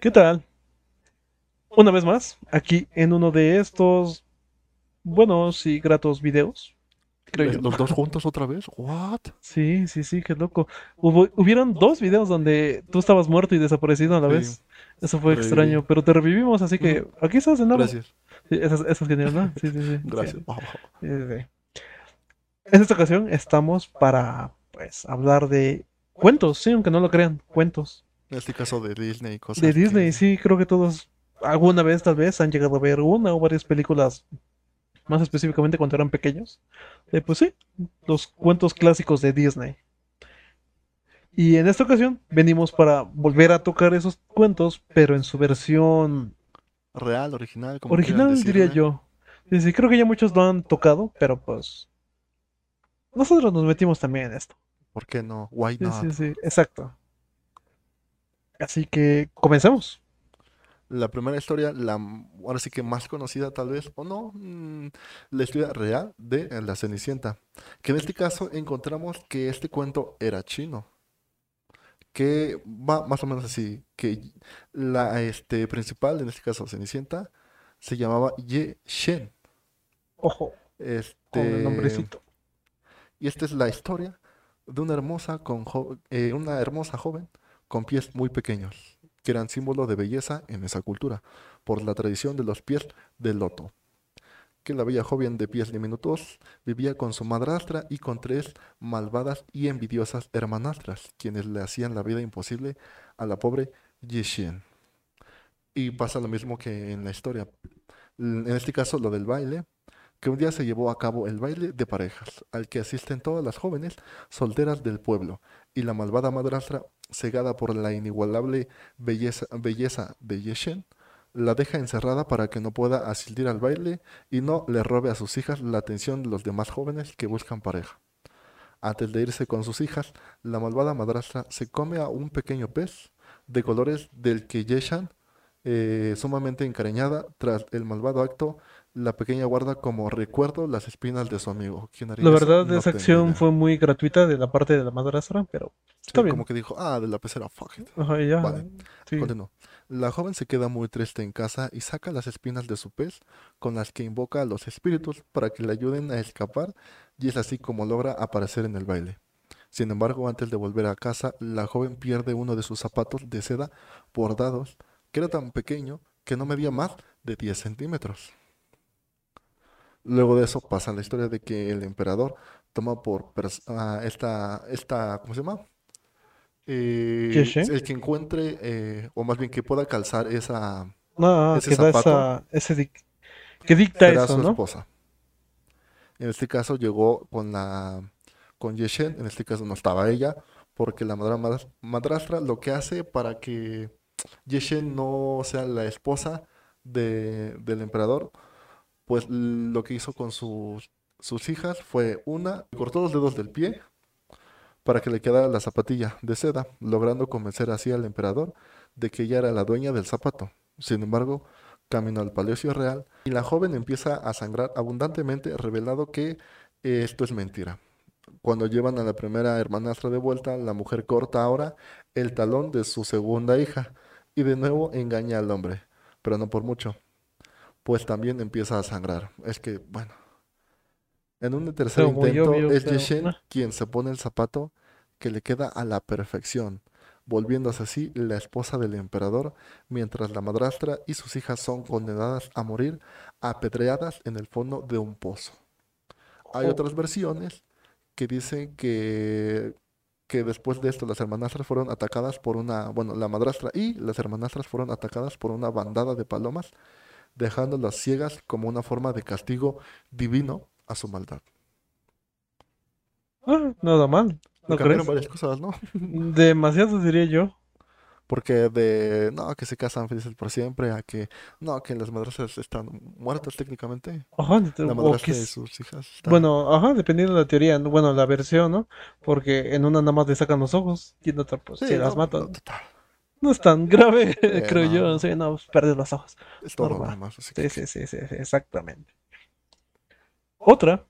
¿Qué tal? Una vez más, aquí en uno de estos buenos y gratos videos, creo yo. ¿Los dos juntos otra vez? ¿What? Sí, sí, sí, qué loco. Hubo- hubieron dos videos donde tú estabas muerto y desaparecido a la Sí, vez. Eso fue reviví. extraño, pero te revivimos, así que aquí estás de nuevo. Gracias, Sí, eso, es- eso es genial, ¿no? Sí, sí, sí. gracias. Sí. En esta ocasión estamos para, pues, hablar de cuentos, sí, aunque no lo crean, cuentos. En este caso de Disney y cosas De Disney, que- sí, creo que todos alguna vez tal vez han llegado a ver una o varias películas, más específicamente cuando eran pequeños. Eh, pues sí, los cuentos clásicos de Disney. Y en esta ocasión venimos para volver a tocar esos cuentos, pero en su versión Real, original, como original, diría yo. Sí, sí, creo que ya muchos lo han tocado, pero pues nosotros nos metimos también en esto. ¿Por qué no? Why Sí, not? sí, sí, exacto. Así que comencemos. La primera historia, la ahora sí que más conocida tal vez, o no, mm, la historia real de La Cenicienta. Que en este caso encontramos que este cuento era chino. Que va más o menos así, que la este, principal, en este caso Cenicienta, se llamaba Ye Shen. Ojo, con el Este, nombrecito. y esta es la historia de una hermosa, con eh, una hermosa joven con pies muy pequeños, que eran símbolo de belleza en esa cultura, por la tradición de los pies de loto. Que la bella joven de pies diminutos vivía con su madrastra y con tres malvadas y envidiosas hermanastras, quienes le hacían la vida imposible a la pobre Yixin. Y pasa lo mismo que en la historia. En este caso, lo del baile, que un día se llevó a cabo el baile de parejas, al que asisten todas las jóvenes solteras del pueblo, y la malvada madrastra, cegada por la inigualable belleza, de Yeshen, la deja encerrada para que no pueda asistir al baile y no le robe a sus hijas la atención de los demás jóvenes que buscan pareja. Antes de irse con sus hijas, la malvada madrastra se come a un pequeño pez de colores del que Yeshan, eh, sumamente encariñada, tras el malvado acto, la pequeña guarda como recuerdo las espinas de su amigo. ¿Quién haría La verdad, No esa acción idea. fue muy gratuita de la parte de la madrastra, pero está Sí, bien. como que dijo, ah, de la pecera, fuck it. Ajá, ya, Vale, sí. La joven se queda muy triste en casa y saca las espinas de su pez con las que invoca a los espíritus para que le ayuden a escapar y es así como logra aparecer en el baile. Sin embargo, antes de volver a casa, la joven pierde uno de sus zapatos de seda bordados, que era tan pequeño que no medía más de 10 centímetros. Luego de eso pasa la historia de que el emperador toma por pers- a esta, esta, ¿cómo se llama? Eh, el que encuentre, eh, o más bien que pueda calzar esa, No, ese que da zapato esa, ese dic- que dicta será eso, su ¿no? esposa. En este caso llegó con la con Yeshen, en este caso no estaba ella, porque la madra- madras- madrastra lo que hace para que Yeshen no sea la esposa de- del emperador, pues lo que hizo con sus, sus hijas fue una, cortó los dedos del pie para que le quedara la zapatilla de seda, logrando convencer así al emperador de que ella era la dueña del zapato. Sin embargo, caminó al palacio real y la joven empieza a sangrar abundantemente, revelado que esto es mentira. Cuando llevan a la primera hermanastra de vuelta, la mujer corta ahora el talón de su segunda hija y de nuevo engaña al hombre, pero no por mucho, pues también empieza a sangrar. Es que, bueno, en un tercer Pero intento obvio, es pero, Yeshen ah. quien se pone el zapato que le queda a la perfección, volviéndose así la esposa del emperador, mientras la madrastra y sus hijas son condenadas a morir apedreadas en el fondo de un pozo. Hay Oh. otras versiones que dicen que, que después de esto las hermanastras fueron atacadas por una, bueno, la madrastra y las hermanastras fueron atacadas por una bandada de palomas, dejándolas ciegas como una forma de castigo divino a su maldad. Ah, nada mal, ¿no crees? varias cosas, ¿no? Demasiado diría yo. Porque de, no, que se casan felices por siempre, a que, no, que las madrastras están muertas técnicamente. Ajá, La madrastra quiz- sus hijas están... Bueno, ajá, dependiendo de la teoría, ¿no? bueno, la versión, ¿no? Porque en una nada más le sacan los ojos y en otra pues Sí, se las matan. no, total. No es tan grave, Eh, creo no. yo. Sí, no, pues, perder los ojos. Es todo Normal. Sí, que... sí, sí, sí, sí, exactamente. Otra,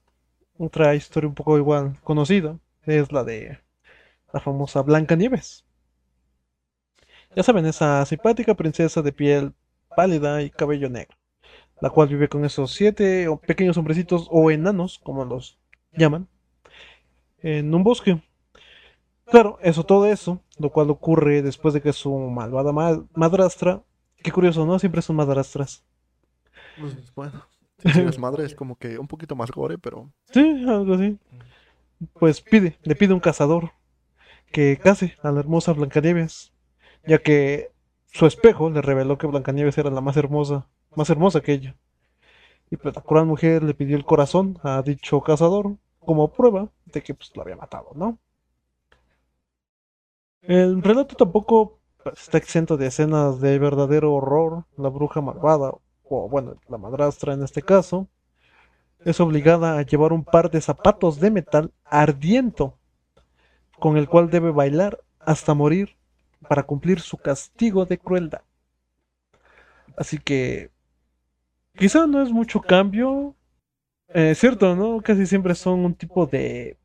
otra historia un poco igual conocida, es la de la famosa Blancanieves. Ya saben, esa simpática princesa de piel pálida y cabello negro, la cual vive con esos siete pequeños hombrecitos o enanos, como los llaman, en un bosque. Claro, eso, todo eso, lo cual ocurre después de que su malvada ma- madrastra, qué curioso, ¿no? Siempre son madrastras. Pues, bueno, si eres madre es como que un poquito más gore, pero Sí, algo así. Pues pide, le pide un cazador que case a la hermosa Blancanieves, ya que su espejo le reveló que Blancanieves era la más hermosa, más hermosa que ella. Y pues la cruel mujer le pidió el corazón a dicho cazador como prueba de que pues lo había matado, ¿no? El relato tampoco está exento de escenas de verdadero horror. La bruja malvada, o bueno, la madrastra en este caso, es obligada a llevar un par de zapatos de metal ardiendo, con el cual debe bailar hasta morir para cumplir su castigo de crueldad. Así que quizá no es mucho cambio. Eh, cierto, ¿no? Casi siempre son un tipo de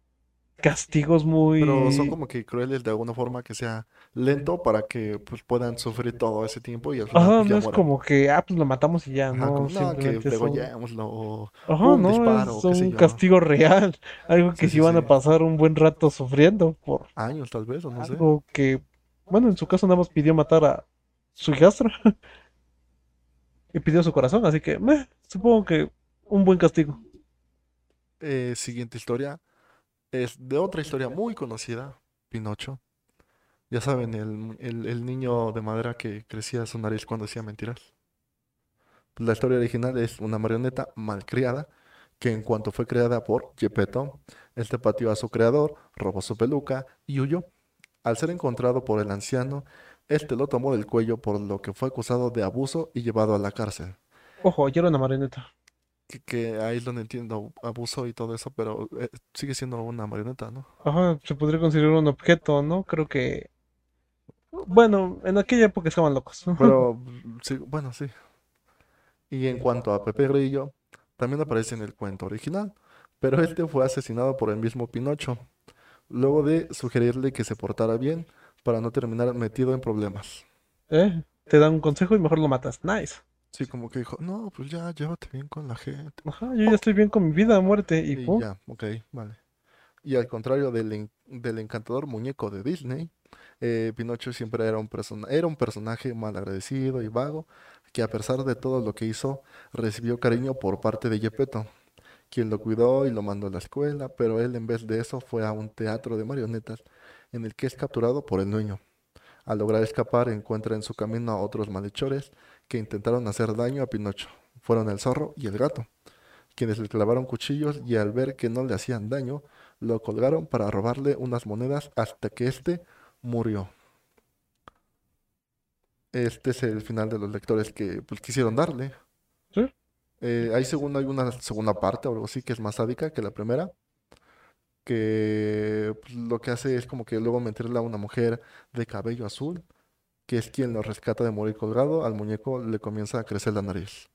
castigos pero son muy... como que crueles de alguna forma que sea lento para que pues puedan sufrir todo ese tiempo y al final Ajá, pues ya no es como que, ah, pues lo matamos y ya, Ajá, no, como, no, que simplemente son... degollémoslo o Ajá, un no, disparo, es o qué sé un yo. castigo real, algo que Sí, sí sí, van a pasar un buen rato sufriendo por Años tal vez, o no sé. algo que, bueno, en su caso nada más pidió matar a su hijastra y pidió su corazón, así que, meh, supongo que un buen castigo. Eh, siguiente historia es de otra historia muy conocida, Pinocho. Ya saben, el, el, el niño de madera que crecía su nariz cuando decía mentiras. Pues la historia original es una marioneta malcriada que en cuanto fue creada por Geppetto, este pateó a su creador, robó su peluca y huyó. Al ser encontrado por el anciano, este lo tomó del cuello por lo que fue acusado de abuso y llevado a la cárcel. Ojo, yo era una marioneta. Que, que ahí es donde entiendo abuso y todo eso, pero eh, sigue siendo una marioneta, ¿no? Ajá, se podría considerar un objeto, ¿no? Creo que, bueno, en aquella época estaban locos. Pero sí, bueno, sí. Y en cuanto a Pepe Grillo, también aparece en el cuento original, pero este fue asesinado por el mismo Pinocho, luego de sugerirle que se portara bien para no terminar metido en problemas. ¿Eh? Te dan un consejo y mejor lo matas. Nice. Sí, como que dijo, no, pues ya, llévate bien con la gente. Ajá, yo ya estoy bien con mi vida, muerte y Y ya, ok, vale. Y al contrario del, del encantador muñeco de Disney, eh, Pinocho siempre era un, persona- era un personaje malagradecido y vago, que a pesar de todo lo que hizo, recibió cariño por parte de Geppetto, quien lo cuidó y lo mandó a la escuela, pero él en vez de eso fue a un teatro de marionetas en el que es capturado por el dueño. Al lograr escapar, encuentra en su camino a otros malhechores que intentaron hacer daño a Pinocho. Fueron el zorro y el gato quienes le clavaron cuchillos y al ver que no le hacían daño, lo colgaron para robarle unas monedas hasta que éste murió. Este es el final de los lectores que pues, quisieron darle. Sí. Eh, ahí según hay una segunda parte o algo así que es más sádica que la primera, que pues, lo que hace es como que luego meterle a una mujer de cabello azul, que es quien lo rescata de morir colgado, al muñeco le comienza a crecer la nariz.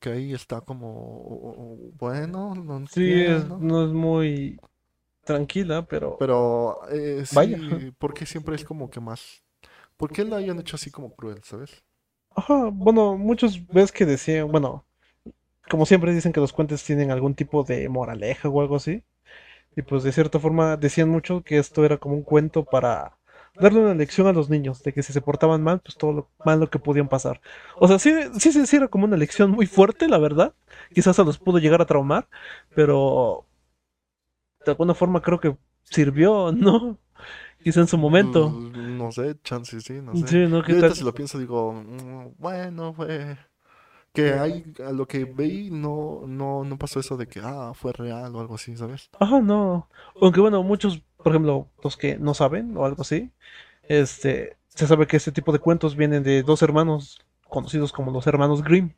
Que ahí está como, bueno, no Sí, es- entiendo. no es muy tranquila, pero Pero eh, Vaya. sí, porque siempre es como que más... ¿Por qué lo hayan hecho así como cruel, sabes? Ajá, bueno, muchos ves que decían, bueno, como siempre dicen que los cuentos tienen algún tipo de moraleja o algo así. Y pues de cierta forma decían mucho que esto era como un cuento para darle una lección a los niños, de que si se portaban mal, pues todo lo malo que podían pasar. O sea, sí, sí, sí, era como una lección muy fuerte, la verdad. Quizás a los pudo llegar a traumar, pero de alguna forma creo que sirvió, ¿no? Quizá en su momento. Mm, No sé, chance sí, no sé. Sí, ¿no? Si lo pienso digo, mm, bueno, fue... Que hay, a lo que veí no, no, no pasó eso de que, ah, fue real o algo así, ¿sabes? Ajá, no. Aunque bueno, muchos, por ejemplo, los que no saben o algo así, este, se sabe que este tipo de cuentos vienen de dos hermanos conocidos como los hermanos Grimm.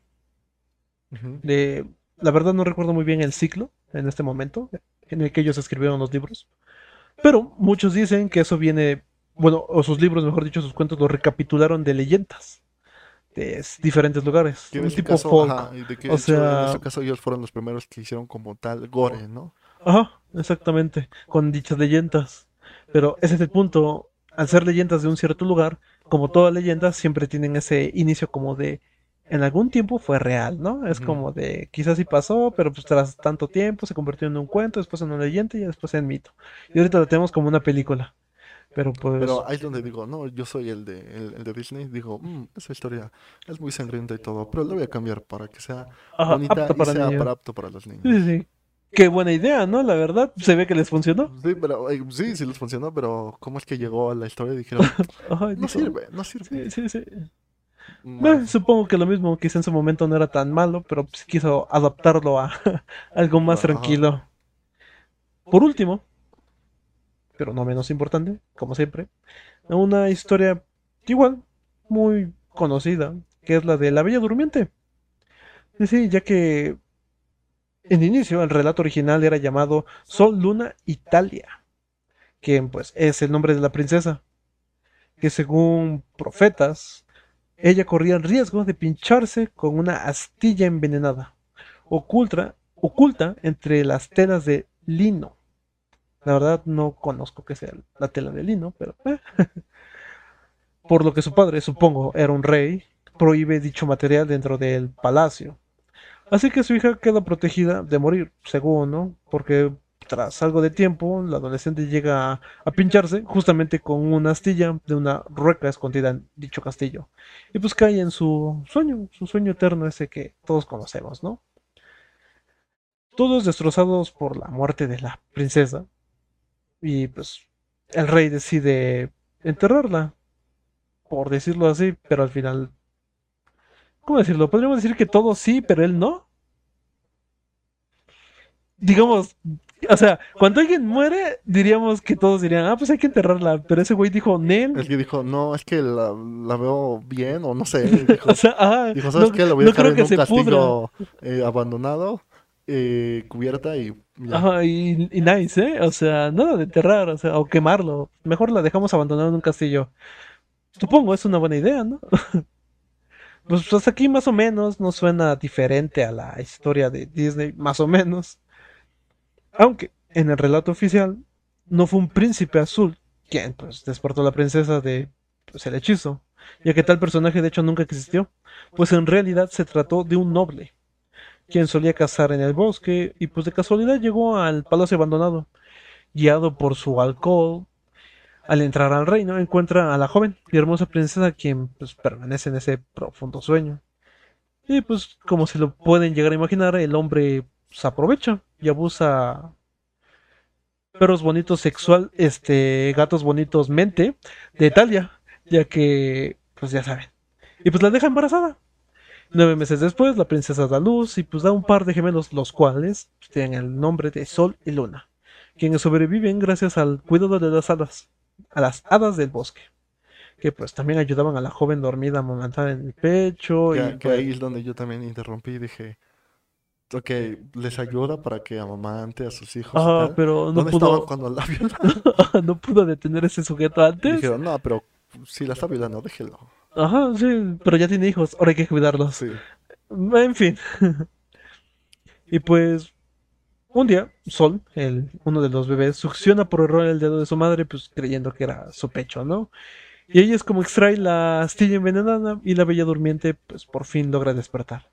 De, la verdad no recuerdo muy bien el ciclo en este momento en el que ellos escribieron los libros, pero muchos dicen que eso viene, bueno, o sus libros, mejor dicho, sus cuentos los recapitularon de leyendas de diferentes lugares, un este tipo caso, folk. ajá, y de que O hecho, en sea, este caso ellos fueron los primeros que hicieron como tal gore, ¿no? Ajá, exactamente, con dichas leyendas. Pero ese es el punto. Al ser leyendas de un cierto lugar, como toda leyenda, siempre tienen ese inicio como de en algún tiempo fue real, ¿no? Es como de quizás sí pasó, pero pues tras tanto tiempo se convirtió en un cuento, después en una leyenda y después en mito. Y ahorita lo tenemos como una película. Pero pues, Pero ahí es donde digo, no, yo soy el de, el, el de Disney. Digo, "Mm, esa historia es muy sangrienta y todo, pero la voy a cambiar para que sea ajá, bonita apto y para sea niños. para apto para los niños. Sí, sí. Qué buena idea, ¿no? La verdad, se ve que les funcionó. Sí, pero eh, sí, sí les funcionó, pero ¿cómo es que llegó a la historia? Dijeron, no dijo, sirve, no sirve. Sí, sí, sí. Mm, Eh, supongo que lo mismo, quizá en su momento no era tan malo, pero pues quiso adaptarlo a algo más Ajá. tranquilo. Por último, pero no menos importante, como siempre, una historia igual, muy conocida, que es la de La Bella Durmiente. Sí, sí, ya que en inicio el relato original era llamado Sol, Luna, Italia, que pues es el nombre de la princesa, que según profetas, ella corría el riesgo de pincharse con una astilla envenenada, oculta, oculta entre las telas de lino. La verdad no conozco que sea la tela de lino, pero... eh. Por lo que su padre, supongo, era un rey, prohíbe dicho material dentro del palacio. Así que su hija queda protegida de morir, según, ¿no? Porque tras algo de tiempo, la adolescente llega a, pincharse justamente con una astilla de una rueca escondida en dicho castillo. Y pues cae en su sueño, su sueño eterno ese que todos conocemos, ¿no? Todos destrozados por la muerte de la princesa. Y pues el rey decide enterrarla, por decirlo así, pero al final... ¿Cómo decirlo? Podríamos decir que todos sí, pero él no. Digamos, o sea, cuando alguien muere, diríamos que todos dirían, ah, pues hay que enterrarla, pero ese güey dijo, Nel. Es que dijo, no, es que la, la veo bien, o no sé. Dijo, O sea, ah, dijo ¿sabes no, qué? La voy a no dejar en que un castillo eh, abandonado, eh, cubierta y ya. Nice, ¿eh? O sea, nada de enterrar, o sea, o quemarlo. Mejor la dejamos abandonada en un castillo. Supongo, es una buena idea, ¿no? Pues hasta aquí más o menos no suena diferente a la historia de Disney, más o menos. Aunque en el relato oficial no fue un príncipe azul quien pues despertó a la princesa de pues, el hechizo, ya que tal personaje de hecho nunca existió, pues en realidad se trató de un noble, quien solía cazar en el bosque y pues de casualidad llegó al palacio abandonado, guiado por su alcohol. Al entrar al reino encuentra a la joven y hermosa princesa quien pues permanece en ese profundo sueño. Y pues como se lo pueden llegar a imaginar, el hombre se aprovecha y abusa perros bonitos sexual, este, gatos bonitos mente de Talia, ya que, pues ya saben. Y pues la deja embarazada. Nueve meses después, la princesa da luz y pues da un par de gemelos, los cuales pues, tienen el nombre de Sol y Luna, quienes sobreviven gracias al cuidado de las hadas, a las hadas del bosque, que pues también ayudaban a la joven dormida a amamantar en el pecho Que, y que pues, ahí es donde yo también interrumpí y dije, ok, les ayuda para que amamante a sus hijos tal. pero no ¿Dónde estaban pudo, cuando la violaron? no pudo detener ese sujeto Y antes. dijeron, no, pero si la está violando, déjelo. Ajá, sí, pero ya tiene hijos, ahora hay que cuidarlos. Sí. En fin. y pues, un día, Sol, el, uno de los bebés, succiona por error el dedo de su madre, pues creyendo que era su pecho, ¿no? Y ella es como extrae la astilla envenenada y la bella durmiente, pues por fin logra despertar.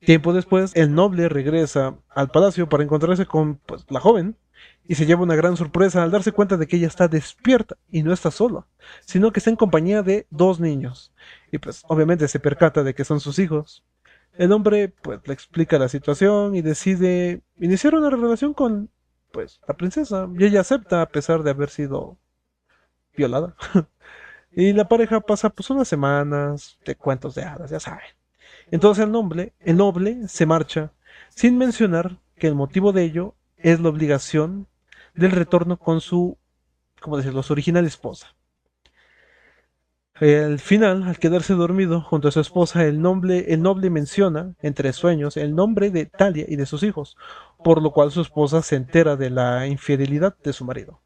Tiempo después, el noble regresa al palacio para encontrarse con pues, la joven y se lleva una gran sorpresa al darse cuenta de que ella está despierta y no está sola, sino que está en compañía de dos niños. Y pues obviamente se percata de que son sus hijos. El hombre pues le explica la situación y decide iniciar una relación con pues la princesa y ella acepta a pesar de haber sido violada. y la pareja pasa pues unas semanas de cuentos de hadas, ya saben. Entonces el noble, el noble se marcha sin mencionar que el motivo de ello es la obligación del retorno con su, ¿cómo decirlo?, su original esposa. Al final, al quedarse dormido junto a su esposa, el noble, el noble menciona, entre sueños, el nombre de Talia y de sus hijos, por lo cual su esposa se entera de la infidelidad de su marido.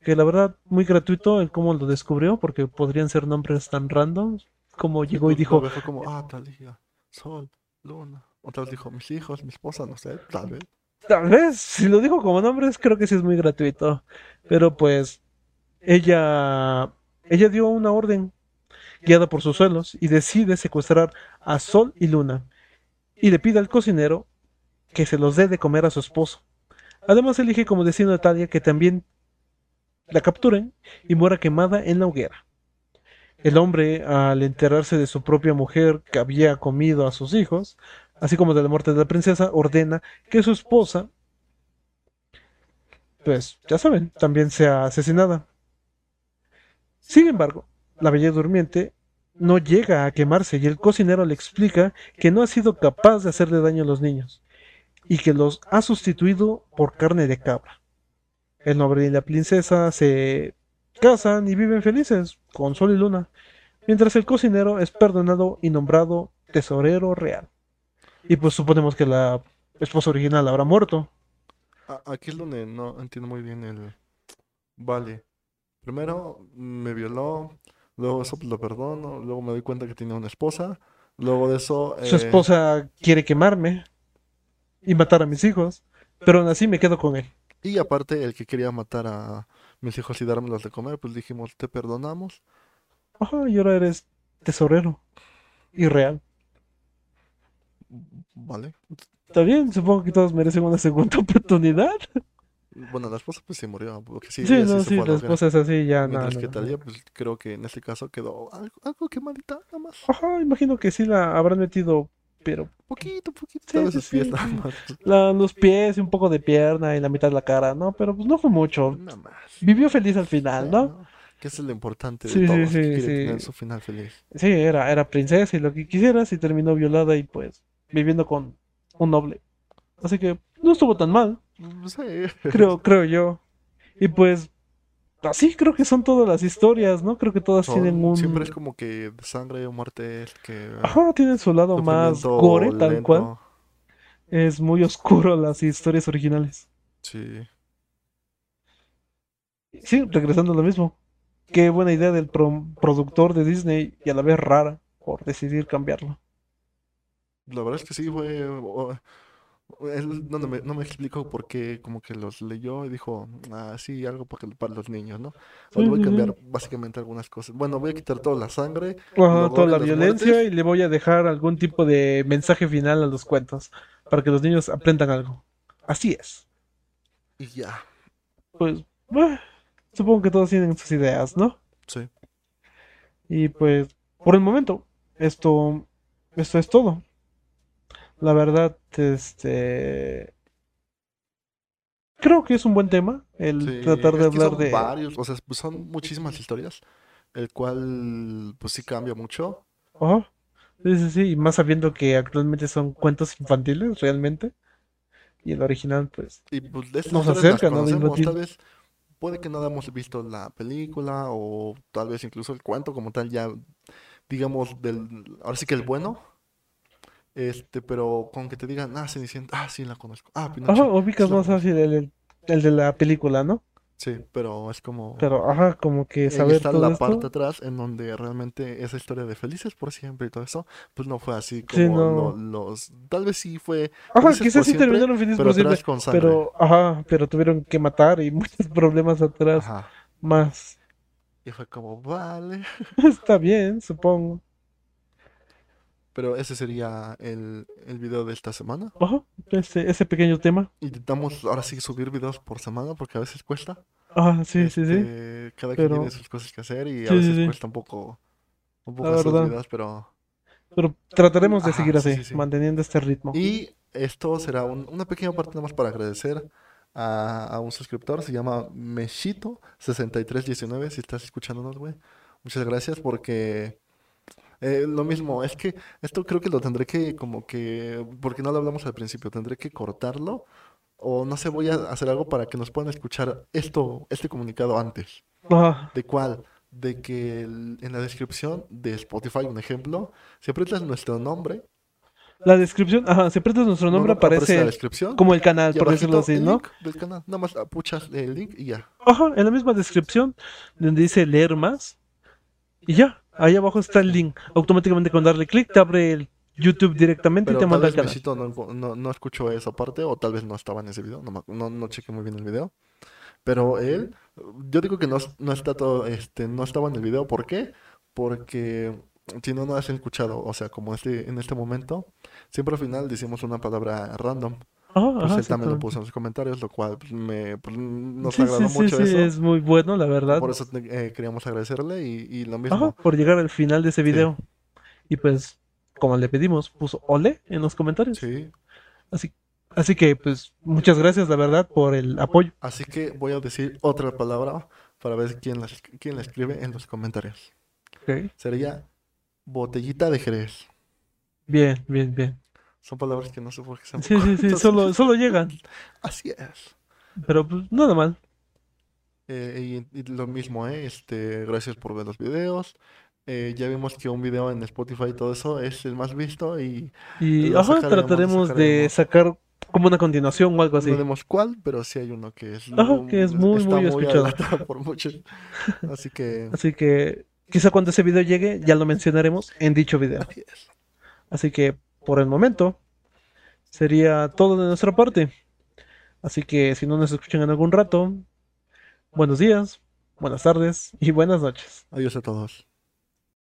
Que la verdad, muy gratuito el cómo lo descubrió, porque podrían ser nombres tan random, como llegó y dijo, fue como, ah, Talía, Sol, Luna. Otra vez dijo, mis hijos, mi esposa, no sé, tal vez. Tal vez, si lo dijo como nombres, creo que sí es muy gratuito. Pero pues, ella ella dio una orden guiada por sus suelos y decide secuestrar a Sol y Luna y le pide al cocinero que se los dé de comer a su esposo. Además elige como destino a Talia que también la capturen y muera quemada en la hoguera. El hombre, al enterarse de su propia mujer que había comido a sus hijos, así como de la muerte de la princesa, ordena que su esposa, pues ya saben, también sea asesinada. Sin embargo, la bella durmiente no llega a quemarse y el cocinero le explica que no ha sido capaz de hacerle daño a los niños y que los ha sustituido por carne de cabra. El noble y la princesa se casan y viven felices con sol y luna, mientras el cocinero es perdonado y nombrado tesorero real. Y pues suponemos que la esposa original habrá muerto. Aquí es donde no entiendo muy bien el... Vale. Primero me violó, luego eso pues, lo perdono, luego me doy cuenta que tenía una esposa, luego de eso... Su eh, esposa quiere quemarme y matar a mis hijos, pero aún así me quedo con él. Y aparte el que quería matar a mis hijos y dármelos de comer, pues dijimos, te perdonamos. Ajá, y ahora eres tesorero y real. Vale. Está bien, supongo que todos merecen una segunda oportunidad. Bueno, la esposa pues se murió, porque sí, Sí, no, sí, a la esposa es así, ya, no, Mientras no, que no. Talia, pues creo que en este caso quedó algo, algo quemadita, nada más. Ajá, imagino que sí la habrán metido, pero Poquito, poquito, Sí, sí, sus pies sí, nada sí. más. la- los pies y un poco de pierna y la mitad de la cara, ¿no? Pero pues no fue mucho. Nada más. Vivió feliz al final, Sí, ¿no? Que es lo importante de Sí, sí, todos, que sí, quiere sí. tener su final feliz. Sí, era, era princesa y lo que quisieras y terminó violada y pues viviendo con un noble. Así que no estuvo tan mal, Sí. creo, creo yo. Y pues así creo que son todas las historias, ¿no? Creo que todas Son- tienen un... Siempre es como que sangre o muerte, es que Ajá, tienen su lado más gore, tal lento. cual. Es muy oscuro las historias originales. Sí. Sí, regresando a lo mismo. Qué buena idea del pro- productor de Disney y a la vez rara por decidir cambiarlo. La verdad es que sí, fue... o- Él no, no me, no me explicó por qué, como que los leyó y dijo, ah, sí, algo para, que- para los niños, ¿no? Voy a cambiar básicamente algunas cosas. Bueno, voy a quitar toda la sangre, Ajá, toda la violencia muertes. y le voy a dejar algún tipo de mensaje final a los cuentos para que los niños aprendan algo. Así es. y ya. Pues, supongo que todos tienen sus ideas, ¿no? Sí. Y pues, por el momento, esto, esto es todo. La verdad, este, creo que es un buen tema el Sí, tratar de hablar son de, varios, o sea, pues son muchísimas historias, el cual pues sí cambia mucho. Ajá. Sí, sí, sí, y más sabiendo que actualmente son cuentos infantiles realmente. Y el original, pues, Y pues de Nos acercan, ¿no? tal vez puede que no hayamos visto la película o tal vez incluso el cuento como tal ya, digamos, del, ahora sí que el bueno, este, pero con que te digan, ah, Cenicienta, ah, sí la conozco, ah, ajá, Pinocho, ubicas sí la más fácil el, el- el de la película, ¿no? Sí, pero es como... Pero, ajá, como que saber está todo la esto. parte atrás en donde realmente esa historia de Felices por siempre y todo eso, pues no fue así Sí, como no. lo- los... Tal vez sí fue Ajá, quizás sí siempre, terminaron felices pero por siempre, con sangre. pero, ajá, pero tuvieron que matar y muchos problemas atrás, Ajá. más. Y fue como, vale. Está bien, supongo. Pero ese sería el, el video de esta semana. Ajá, ese, ese pequeño tema. Intentamos ahora sí subir videos por semana porque a veces cuesta. Ajá, sí, sí, sí. Este, cada quien Pero- tiene sus cosas que hacer y a Sí, veces sí. cuesta un poco, un poco hacer videos, pero... Pero trataremos de Ajá, seguir sí, así, sí, sí. manteniendo este ritmo. Y esto será un- una pequeña parte nada más para agradecer a, a un suscriptor, se llama Meshito6319, si estás escuchándonos, güey. Muchas gracias porque eh, lo mismo, es que esto creo que lo tendré que como que, porque no lo hablamos al principio, tendré que cortarlo o no sé, voy a hacer algo para que nos puedan escuchar esto, este comunicado antes. Ajá, ¿De cuál? De que el- en la descripción de Spotify, un ejemplo, si aprietas nuestro nombre, La descripción, ajá, si aprietas nuestro nombre no, aparece aparece la descripción. como el canal, por decirlo así, el ¿no? link del canal. Nada más puchas el link y ya. Ajá, en la misma descripción donde dice leer más. Y ya, ahí abajo está el link. Automáticamente con darle clic te abre el YouTube directamente y Pero te tal manda al canal. Mesito no, no, no escuchó esa parte o tal vez no estaba en ese video. No, no, no chequé muy bien el video. Pero él, yo digo que no, no está todo, este, no estaba en el video. ¿Por qué? Porque si no, no has escuchado. O sea, como este, en este momento, siempre al final decimos una palabra random. Ajá, Pues ajá, él también lo puso en los comentarios, lo cual pues, me, pues, nos Sí, agradó sí, mucho sí, eso. es muy bueno, la verdad. Por eso eh, queríamos agradecerle y, y lo Ajá, mismo. por llegar al final de ese video. Y pues, como le pedimos, puso ole en los comentarios. sí. Así, así que, pues, muchas gracias, la verdad, por el apoyo. Así que voy a decir otra palabra para ver quién la, quién la escribe en los comentarios. Sería botellita de Jerez. Bien, bien, bien. Son palabras que no sé por qué se me Sí, sí, sí, solo, solo llegan. Así es. Pero pues nada mal. Eh, y, y lo mismo, ¿eh? Este, gracias por ver los videos. Eh, ya vimos que un video en Spotify y todo eso es el más visto y Y ajá, sacaremos, trataremos de sacar como una continuación o algo No así. vemos cuál, pero sí hay uno que es Ajá, que es muy, muy escuchado. por mucho. Así que Así que quizá cuando ese video llegue ya lo mencionaremos en dicho video. así es. Así que por el momento sería todo de nuestra parte. Así que si no nos escuchan en algún rato, buenos días, buenas tardes y buenas noches. Adiós a todos.